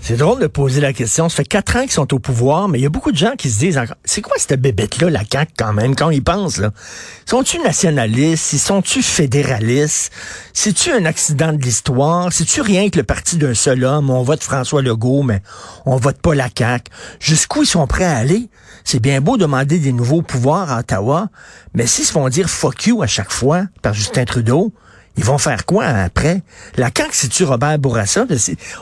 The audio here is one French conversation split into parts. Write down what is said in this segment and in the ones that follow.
C'est drôle de poser la question. Ça fait quatre ans qu'ils sont au pouvoir, mais il y a beaucoup de gens qui se disent c'est quoi cette bébête-là, la CAQ, quand même, quand ils pensent, là? Sont-tu nationalistes? Sont-tu fédéralistes? C'est-tu un accident de l'histoire? C'est-tu rien que le parti d'un seul homme? On vote François Legault, mais on vote pas la CAQ. Jusqu'où ils sont prêts à aller? C'est bien beau demander des nouveaux pouvoirs à Ottawa, mais s'ils se font dire fuck you à chaque fois par Justin Trudeau, ils vont faire quoi après? La CAQ, c'est-tu Robert Bourassa?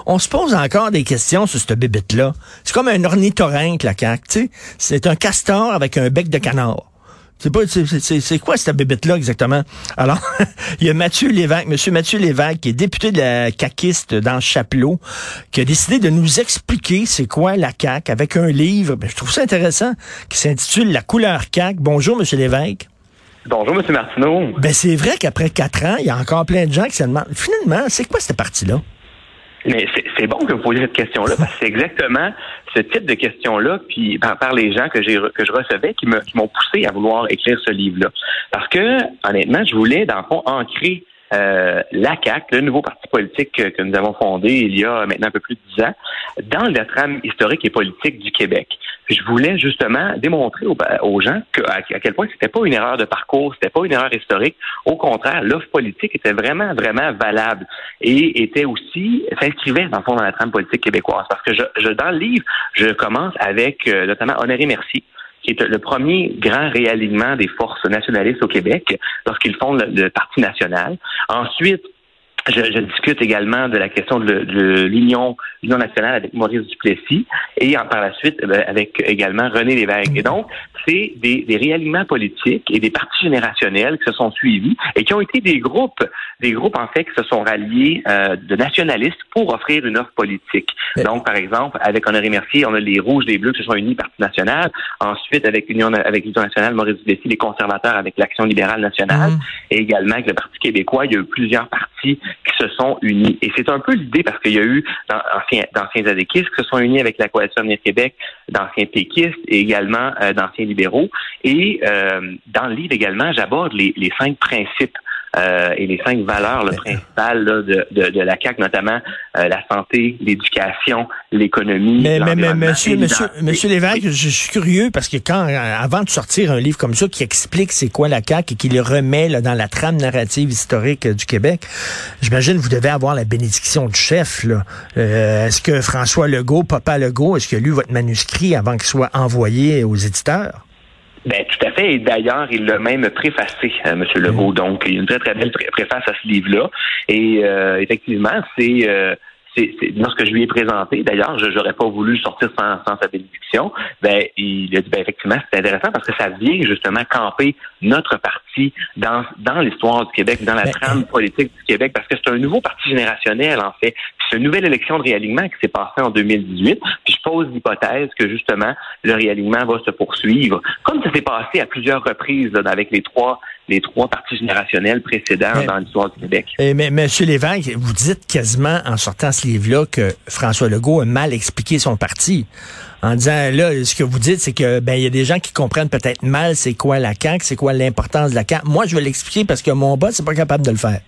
On se pose encore des questions sur cette bébête-là. C'est comme un ornithorynque, la CAQ, tu sais. C'est un castor avec un bec de canard. C'est pas, c'est- quoi cette bébête-là exactement? Alors, il y a Mathieu Lévesque, Monsieur Mathieu Lévesque, qui est député de la CAQiste dans Chapelot, qui a décidé de nous expliquer c'est quoi la CAQ avec un livre, ben, je trouve ça intéressant, qui s'intitule La couleur CAQ. Bonjour, Monsieur Lévesque. Bonjour, M. Martineau. Ben, c'est vrai qu'après quatre ans, il y a encore plein de gens qui se demandent, finalement, c'est quoi cette partie-là? Mais c'est- bon que vous posiez cette question-là parce que c'est exactement ce type de questions-là, puis par, par les gens que j'ai que je recevais qui m'ont poussé à vouloir écrire ce livre-là. Parce que honnêtement, je voulais dans le fond ancrer euh, la CAQ, le nouveau parti politique que, que nous avons fondé il y a maintenant un peu plus de dix ans, dans la trame historique et politique du Québec. Je voulais justement démontrer aux, gens que, à, à quel point c'était pas une erreur de parcours, c'était pas une erreur historique. Au contraire, l'offre politique était vraiment, vraiment valable et était aussi s'inscrivait dans le fond dans la trame politique québécoise. Parce que je, je dans le livre, je commence avec euh, notamment Honoré Mercier qui est le premier grand réalignement des forces nationalistes au Québec lorsqu'ils fondent le, le Parti national. Ensuite, je, je, discute également de la question de, de l'Union l'Union nationale avec Maurice Duplessis et en, par la suite euh, avec également René Lévesque. Et donc, c'est des, des réalignements politiques et des partis générationnels qui se sont suivis et qui ont été des groupes, des groupes en fait qui se sont ralliés euh, de nationalistes pour offrir une offre politique. Mais... Donc, par exemple, avec Honoré Mercier, on a les Rouges, les Bleus qui se sont unis Parti national. Ensuite, avec l'Union avec l'Union nationale, Maurice Duplessis, les conservateurs avec l'Action libérale nationale mmh. et également avec le Parti québécois, il y a eu plusieurs partis qui se sont unis. Et c'est un peu l'idée parce qu'il y a eu dans, anciens, d'anciens adéquistes qui se sont unis avec la Coalition Avenir Québec, d'anciens péquistes et également euh, d'anciens libéraux. Et euh, dans le livre également, j'aborde les, les, cinq principes euh, et les cinq valeurs là, principales là, de, de, de, la CAQ, notamment euh, la santé, l'éducation, l'économie. Mais, mais, mais monsieur, monsieur, monsieur Lévesque, je, je suis curieux parce que quand, avant de sortir un livre comme ça qui explique c'est quoi la CAQ et qui le remet là, dans la trame narrative historique du Québec, j'imagine vous devez avoir la bénédiction du chef. Là. Euh, est-ce que François Legault, Papa Legault, est-ce qu'il a lu votre manuscrit avant qu'il soit envoyé aux éditeurs? Ben, tout à fait. Et d'ailleurs, il l'a même préfacé, euh, M. Legault. Donc, il y a une très, très belle pré préface à ce livre-là. Et euh, effectivement, c'est... Euh, c'est lorsque je lui ai présenté, d'ailleurs, je n'aurais pas voulu sortir sans, sans sa bénédiction, ben, il a dit ben, effectivement, c'est intéressant parce que ça vient justement camper notre parti dans, dans l'histoire du Québec, dans la Ben, trame politique du Québec, parce que c'est un nouveau parti générationnel, en fait. C'est une nouvelle élection de réalignement qui s'est passée en 2018. Pose l'hypothèse que justement, le réalignement va se poursuivre, comme ça s'est passé à plusieurs reprises là, avec les trois les trois partis générationnels précédents Mais- dans l'histoire du Québec. Eh, mais Monsieur Lévesque, vous dites quasiment en sortant ce livre-là que François Legault a mal expliqué son parti. En disant là, ce que vous dites, c'est que ben il y a des gens qui comprennent peut-être mal c'est quoi la CAQ, c'est quoi l'importance de la CAQ. Moi, je vais l'expliquer parce que mon boss n'est pas capable de le faire.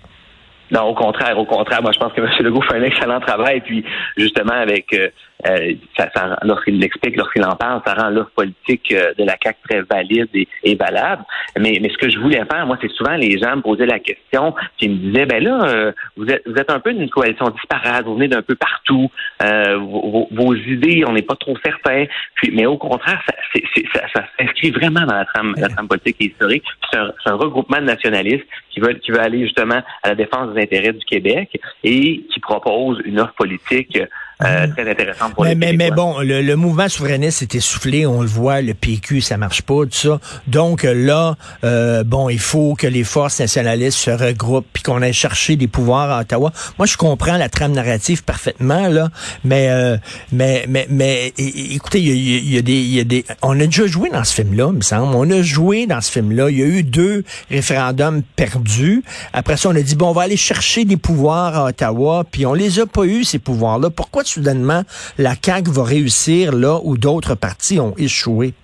Non, au contraire, au contraire. Moi, je pense que M. Legault fait un excellent travail. Puis, justement, avec euh, euh, ça, ça, lorsqu'il l'explique, lorsqu'il en parle, ça rend l'offre politique euh, de la CAQ très valide et, et, valable. Mais, mais ce que je voulais faire, moi, c'est souvent les gens me posaient la question, ils me disaient, ben là, euh, vous êtes vous êtes un peu d'une coalition disparate, vous venez d'un peu partout, euh, vos, vos, idées, on n'est pas trop certains. Puis, mais au contraire, ça, c'est, c'est, ça, ça s'inscrit vraiment dans la trame, la trame politique et historique. C'est un, c'est un regroupement de nationalistes qui veulent qui veut aller justement à la défense des intérêts du Québec et qui propose une offre politique euh, très intéressante pour mais, les mais, mais bon, le, le mouvement souverainiste s'est essoufflé, on le voit, le PQ, ça marche pas, tout ça. Donc là, euh, bon, il faut que les forces nationalistes se regroupent puis qu'on aille chercher des pouvoirs à Ottawa. Moi, je comprends la trame narrative parfaitement, là, mais euh, mais mais mais écoutez, il y y a des il y a des on a déjà joué dans ce film-là, il me semble. On a joué dans ce film-là. Il y a eu deux référendums perdus. Après ça, on a dit bon, on va aller chercher des pouvoirs à Ottawa, puis on les a pas eu ces pouvoirs-là. Pourquoi soudainement la CAQ va réussir là où d'autres partis ont échoué?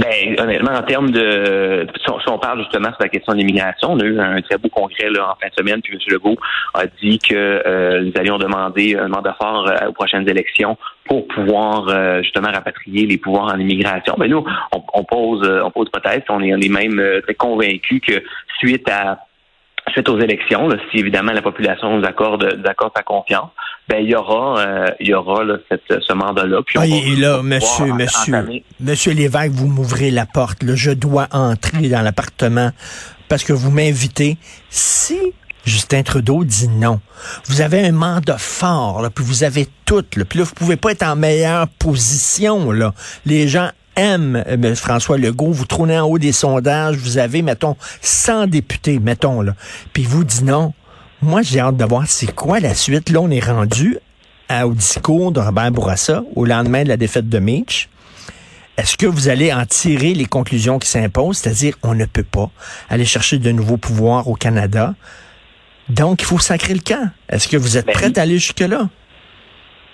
Ben, honnêtement, en termes de, si on, parle justement sur la question de l'immigration, on a eu un très beau congrès en fin de semaine, puis M. Legault a dit que euh, nous allions demander un mandat fort euh, aux prochaines élections pour pouvoir euh, justement rapatrier les pouvoirs en immigration. Ben nous, on, pose, on pose peut-être, on est, on est même très convaincus que suite à suite aux élections, si évidemment la population nous accorde, accorde sa confiance, ben il y aura, euh, il y aura là, cette, ce mandat-là. Ah, et là, monsieur, monsieur, monsieur Lévesque, vous m'ouvrez la porte. Là, je dois entrer dans l'appartement parce que vous m'invitez. Si Justin Trudeau dit non. Vous avez un mandat fort, là, puis vous avez tout, là, puis là, vous pouvez pas être en meilleure position. Là. Les gens aime euh, François Legault, vous trônez en haut des sondages, vous avez, mettons, 100 députés, mettons, là, puis vous dit non. Moi, j'ai hâte de voir c'est quoi la suite. Là, on est rendu au discours de Robert Bourassa au lendemain de la défaite de Mitch. Est-ce que vous allez en tirer les conclusions qui s'imposent, c'est-à-dire on ne peut pas aller chercher de nouveaux pouvoirs au Canada, donc il faut sacrer le camp. Est-ce que vous êtes ben, prêt à aller jusque-là?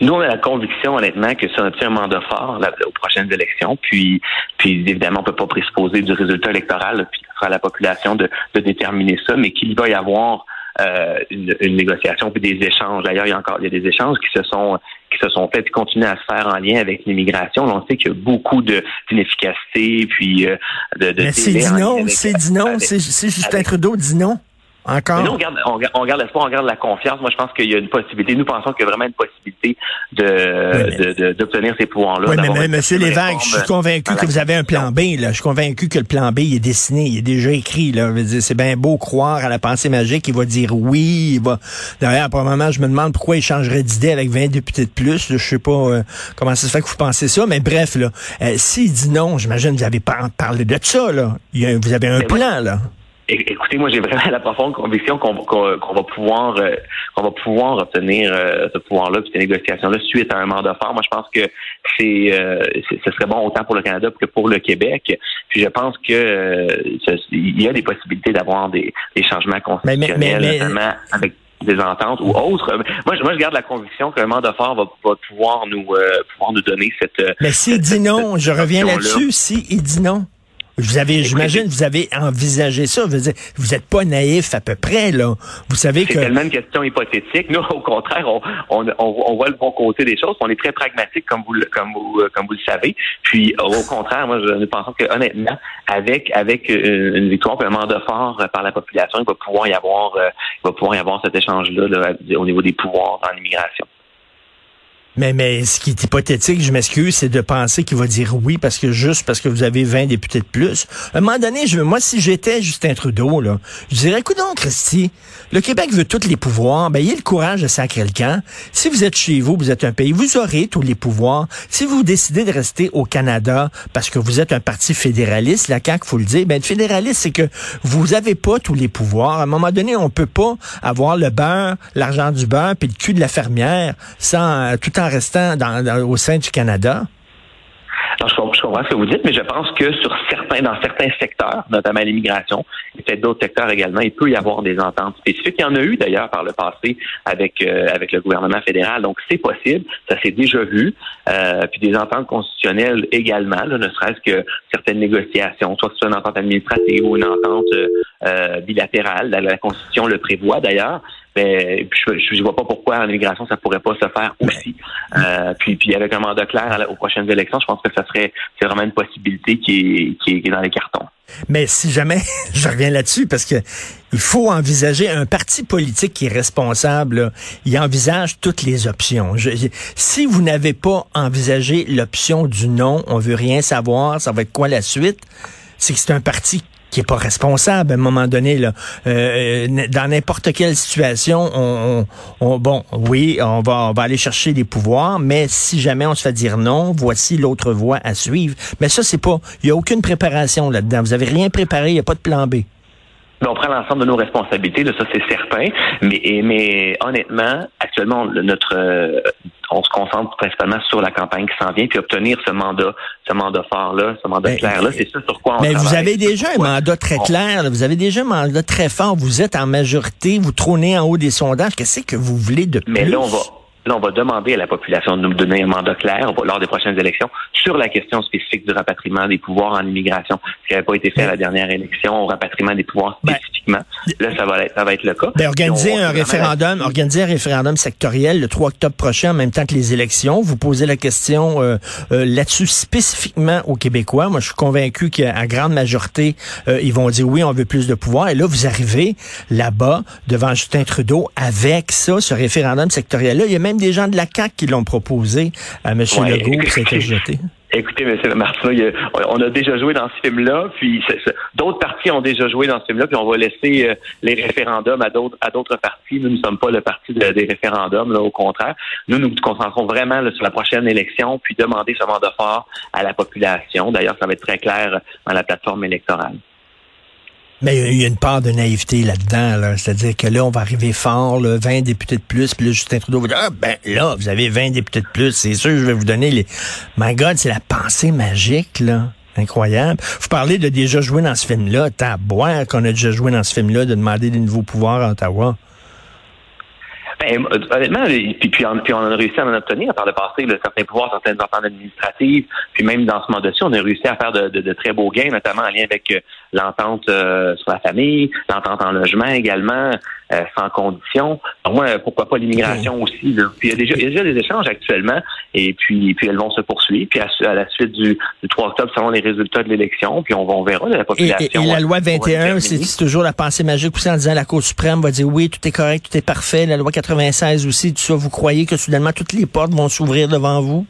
Nous, on a la conviction, honnêtement, que c'est un mandat fort aux prochaines élections. Puis, puis évidemment, on peut pas présupposer du résultat électoral, puis ce sera à la population de, déterminer ça, mais qu'il va y avoir euh, une, négociation puis des échanges. D'ailleurs, il y a encore il y a des échanges qui se sont qui se sont faits et continuent à se faire en lien avec l'immigration. On sait qu'il y a beaucoup de d'inefficacité puis euh, de, de Mais c'est dit non, c'est dit non, c'est Justin Trudeau dit non. Encore? nous, on garde, on, garde l'espoir, on garde la confiance. Moi, je pense qu'il y a une possibilité. Nous pensons qu'il y a vraiment une possibilité de, d'obtenir ces pouvoirs-là. Oui, mais, M. Lévesque, je suis convaincu que vous avez un plan B. Là. Je suis convaincu que le plan B il est dessiné, il est déjà écrit. Là. C'est bien beau croire à la pensée magique. Il va dire oui. Il va... D'ailleurs, pour le moment, je me demande pourquoi il changerait d'idée avec 20 députés de plus. Je sais pas euh, comment ça se fait que vous pensez ça, mais bref, là, euh, s'il dit non, j'imagine que vous avez pas parlé de ça. Là. vous avez un plan, là. Écoutez, moi j'ai vraiment la profonde conviction qu'on va pouvoir euh, qu'on va pouvoir obtenir euh, ce pouvoir-là, puis ces négociations-là suite à un mandat fort. Moi, je pense que c'est euh, ce serait bon autant pour le Canada que pour le Québec. Puis je pense que il y a des possibilités d'avoir des, changements constitutionnels, notamment avec des ententes ou autres. Moi, je, moi, je garde la conviction qu'un mandat fort va, va pouvoir nous pouvoir nous donner cette. Mais s'il dit non, je reviens là-dessus. S'il dit non. Vous avez, j'imagine, vous avez envisagé ça. Vous vous êtes pas naïf à peu près, là. Vous savez que. C'est tellement une question hypothétique. Nous, au contraire, on, on, on, voit le bon côté des choses. On est très pragmatique, comme vous, comme vous, comme vous le savez. Puis, au contraire, moi, je pense que, honnêtement, avec, avec euh, une victoire, un mandat fort par la population, il va pouvoir y avoir, euh, il va pouvoir y avoir cet échange-là là, au niveau des pouvoirs en immigration. Mais, mais ce qui est hypothétique, je m'excuse, c'est de penser qu'il va dire oui parce que juste parce que vous avez 20 députés de plus. À un moment donné, je, moi, si j'étais Justin Trudeau, là, je dirais, écoute donc, Christy, le Québec veut tous les pouvoirs, ben, ayez le courage de sacrer le camp. Si vous êtes chez vous, vous êtes un pays, vous aurez tous les pouvoirs. Si vous décidez de rester au Canada parce que vous êtes un parti fédéraliste, la CAQ, faut le dire, ben, fédéraliste, c'est que vous avez pas tous les pouvoirs. À un moment donné, on peut pas avoir le beurre, l'argent du beurre, puis le cul de la fermière sans euh, tout en restant au sein du Canada? je, comprends ce que vous dites, mais je pense que sur certains, dans certains secteurs, notamment l'immigration, et peut-être d'autres secteurs également, il peut y avoir des ententes spécifiques. Il y en a eu d'ailleurs par le passé avec euh, avec le gouvernement fédéral, donc c'est possible, ça s'est déjà vu. Euh, puis des ententes constitutionnelles également, ne serait-ce que certaines négociations, soit que ce soit une entente administrative ou une entente euh, bilatérale, la Constitution le prévoit d'ailleurs. Mais je, je vois pas pourquoi en immigration ça pourrait pas se faire aussi. Euh, puis, puis avec un mandat clair aux prochaines élections, je pense que ça serait c'est vraiment une possibilité qui est, qui est, dans les cartons. Mais si jamais, je reviens là-dessus parce que il faut envisager un parti politique qui est responsable. il envisage toutes les options. si vous n'avez pas envisagé l'option du non, on veut rien savoir, ça va être quoi la suite, c'est que c'est un parti qui est pas responsable à un moment donné. Là. Euh, dans n'importe quelle situation, on, on, bon, oui, on va, on va aller chercher des pouvoirs, mais si jamais on se fait dire non, voici l'autre voie à suivre. Mais ça, c'est pas, il y a aucune préparation là-dedans. Vous avez rien préparé, il n'y a pas de plan B. on prend l'ensemble de nos responsabilités, de ça c'est certain. Mais, mais honnêtement, actuellement, notre on se concentre principalement sur la campagne qui s'en vient, puis obtenir ce mandat, ce mandat fort-là, ce mandat clair-là, c'est ça sur quoi on Mais vous avez déjà un mandat très clair, vous avez déjà un mandat très fort, vous êtes en majorité, vous trônez en haut des sondages, qu'est-ce que vous voulez de plus? Mais là, on va, Là, on va demander à la population de nous donner un mandat clair lors des prochaines élections sur la question spécifique du rapatriement des pouvoirs en immigration, ce qui n'avait pas été fait à la dernière élection, au rapatriement des pouvoirs ben, spécifiquement. là, ça va, être, ça va être le cas. Ben, organiser un référendum, organiser un référendum sectoriel le 3 octobre prochain, en même temps que les élections. Vous posez la question euh, euh, là-dessus spécifiquement aux Québécois. Moi, je suis convaincu qu'à grande majorité, euh, ils vont dire oui, on veut plus de pouvoir. Et là, vous arrivez là-bas devant Justin Trudeau avec ça, ce référendum sectoriel-là. Il y a même des gens de la CAQ qui l'ont proposé à M. Legault, qui s'était jeté. Écoutez, M. Martin, on a déjà joué dans ce film-là, puis d'autres partis ont déjà joué dans ce film-là, puis on va laisser euh, les référendums à d'autres à d'autres partis. Nous ne sommes pas le parti des référendums, là, au contraire. Nous nous concentrons vraiment sur la prochaine élection, puis demander ce mandat fort à la population. D'ailleurs, ça va être très clair dans la plateforme électorale. Mais il y a une part de naïveté là-dedans, là. cest à dire que là, on va arriver fort, là, 20 députés de plus, puis là, Justin Trudeau va dire, ah, ben là, vous avez 20 députés de plus, c'est sûr, je vais vous donner les... My God, c'est la pensée magique, là. Incroyable. Vous parlez de déjà jouer dans ce film-là. T'as boire qu'on a déjà joué dans ce film-là, de demander des nouveaux pouvoirs à Ottawa. Ben, honnêtement, puis, puis, on, puis, on, a réussi à en obtenir par le passé, certains pouvoirs, certaines ententes administratives, puis même dans ce mandat-ci, on a réussi à faire de, de, de, très beaux gains, notamment en lien avec euh, l'entente euh, sur la famille, l'entente en logement également, euh, sans condition. Au moins, pourquoi pas l'immigration aussi. Là. Puis il y, a déjà, il y a déjà des échanges actuellement, et puis, puis elles vont se poursuivre. Puis à, la suite du, du, 3 octobre, selon les résultats de l'élection, puis on, on verra la population. Et, la loi 21, c'est toujours la pensée magique aussi en disant la Cour suprême va dire oui, tout est correct, tout est parfait. La loi 96 aussi, tout ça, vous croyez que soudainement toutes les portes vont s'ouvrir devant vous?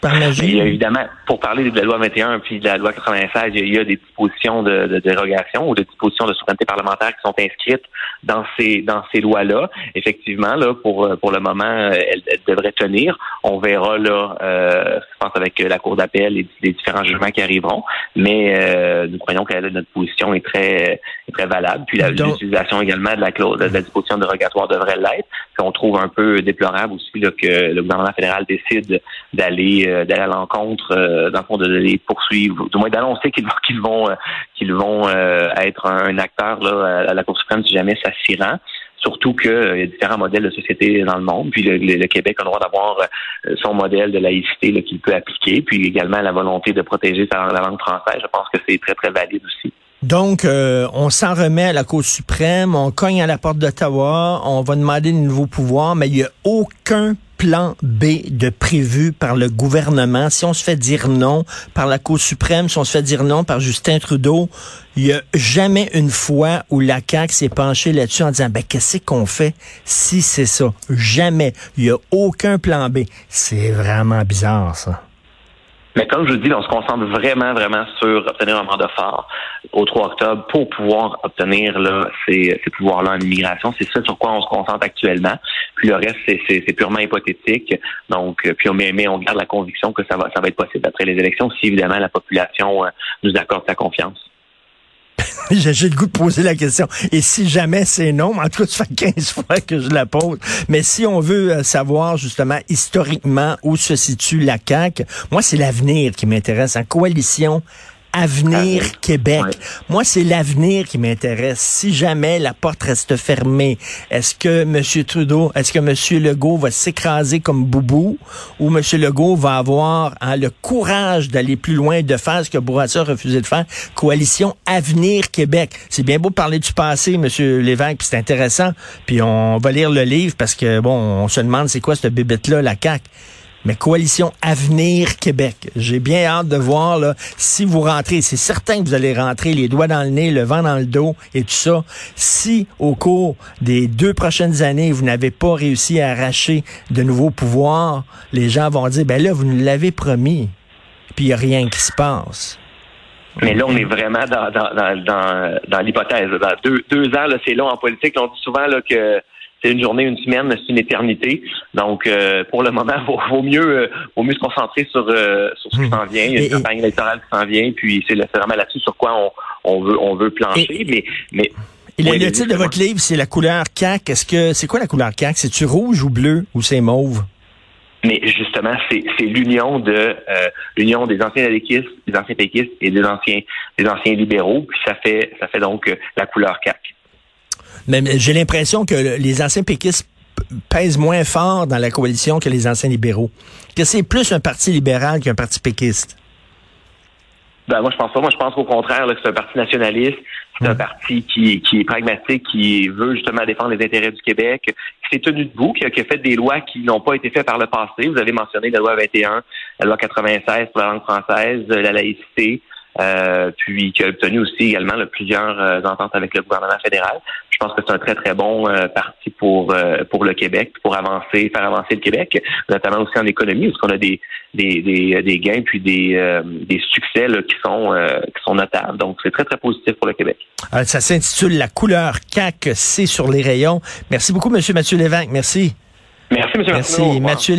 Par magie? évidemment, pour parler de la loi 21 puis de la loi 96, il y a, des dispositions de, de, dérogation ou des dispositions de souveraineté parlementaire qui sont inscrites dans ces dans ces lois-là. Effectivement, là, pour pour le moment, elles, devraient tenir. On verra là, euh, je pense avec la Cour d'appel et les différents jugements qui arriveront. Mais euh, nous croyons que notre position est très est très valable. Puis l'utilisation également de la clause de la disposition dérogatoire devrait l'être. On trouve un peu déplorable aussi là, que le gouvernement fédéral décide d'aller d'aller à l'encontre, euh, dans le fond, de les poursuivre, du moins d'annoncer qu'ils vont qu'ils vont euh, être un, acteur à la Cour suprême si jamais ça s'y rend. Surtout qu'il y a différents modèles de société dans le monde. Puis le, Québec a le droit d'avoir son modèle de laïcité qu'il peut appliquer. Puis également la volonté de protéger sa, la langue française. Je pense que c'est très, très valide aussi. Donc, on s'en remet à la Cour suprême, on cogne à la porte d'Ottawa, on va demander de nouveaux pouvoirs, mais il n'y a aucun plan B de prévu par le gouvernement, si on se fait dire non par la Cour suprême, si on se fait dire non par Justin Trudeau, il n'y a jamais une fois où la CAQ s'est penchée là-dessus en disant, ben, qu'est-ce qu'on fait si c'est ça? Jamais. Il n'y a aucun plan B. C'est vraiment bizarre, ça. Mais comme je vous dis, on se concentre vraiment, vraiment sur obtenir un mandat fort au 3 octobre pour pouvoir obtenir là, ces, ces pouvoirs-là en immigration. C'est ça sur quoi on se concentre actuellement. Puis le reste, c'est purement hypothétique. Donc, euh, puis on, mais on garde la conviction que ça va, ça va être possible après les élections si évidemment la population euh, nous accorde sa confiance. J'ai le goût de poser la question. Et si jamais c'est non, en tout cas, ça fait 15 fois que je la pose. Mais si on veut euh, savoir justement historiquement où se situe la CAQ, moi, c'est l'avenir qui m'intéresse. En coalition Avenir Québec. Moi, c'est l'avenir qui m'intéresse. Si jamais la porte reste fermée, est-ce que M. Trudeau, est-ce que M. Legault va s'écraser comme boubou ou M. Legault va avoir hein, le courage d'aller plus loin, de faire ce que Bourassa a refusé de faire? Coalition Avenir Québec. C'est bien beau de parler du passé, M. Lévesque, puis c'est intéressant. Puis on va lire le livre parce que, bon, on se demande c'est quoi cette bébête-là, la CAQ? Mais Coalition Avenir Québec. J'ai bien hâte de voir là, si vous rentrez. C'est certain que vous allez rentrer les doigts dans le nez, le vent dans le dos et tout ça. Si au cours des deux prochaines années, vous n'avez pas réussi à arracher de nouveaux pouvoirs, les gens vont dire, ben là, vous nous l'avez promis. Puis il n'y a rien qui se passe. Mais là, on est vraiment dans, dans, dans, l'hypothèse. Dans deux, ans, c'est long en politique. On dit souvent que c'est une journée, une semaine, c'est une éternité. Donc, euh, pour le moment, vaut, vaut mieux, euh, vaut mieux se concentrer sur, euh, sur ce qui hmm. s'en vient. Il y a une campagne électorale qui s'en vient, puis c'est vraiment là-dessus sur quoi on, on, veut, on veut plancher. mais, mais et le, titre de votre livre, c'est la couleur CAC. Est-ce que c'est quoi la couleur CAC C'est-tu rouge ou bleu ou c'est mauve? Mais justement, c'est l'union de l'union des anciens péquistes, des anciens péquistes et des anciens des anciens libéraux, puis ça fait ça fait donc la couleur CAC. Mais j'ai l'impression que les anciens péquistes pèse moins fort dans la coalition que les anciens libéraux? Que c'est plus un parti libéral qu'un parti péquiste? Ben, moi, je pense pas. Moi, je pense qu'au contraire, que c'est un parti nationaliste. C'est un parti qui, qui est pragmatique, qui veut justement défendre les intérêts du Québec, qui s'est tenu debout, qui a, qui a fait des lois qui n'ont pas été faites par le passé. Vous avez mentionné la loi 21, la loi 96 pour la langue française, la laïcité. Euh, puis qui a obtenu aussi également plusieurs euh, ententes avec le gouvernement fédéral. Je pense que c'est un très très bon euh, parti pour pour le Québec, pour avancer, faire avancer le Québec, notamment aussi en économie, parce qu'on a des des, des, des gains puis des des succès là, qui sont qui sont notables. Donc c'est très très positif pour le Québec. ça s'intitule la couleur CAC, c'est sur les rayons. Merci beaucoup, Monsieur Mathieu Lévesque. Merci. Merci, Monsieur Merci, Mathieu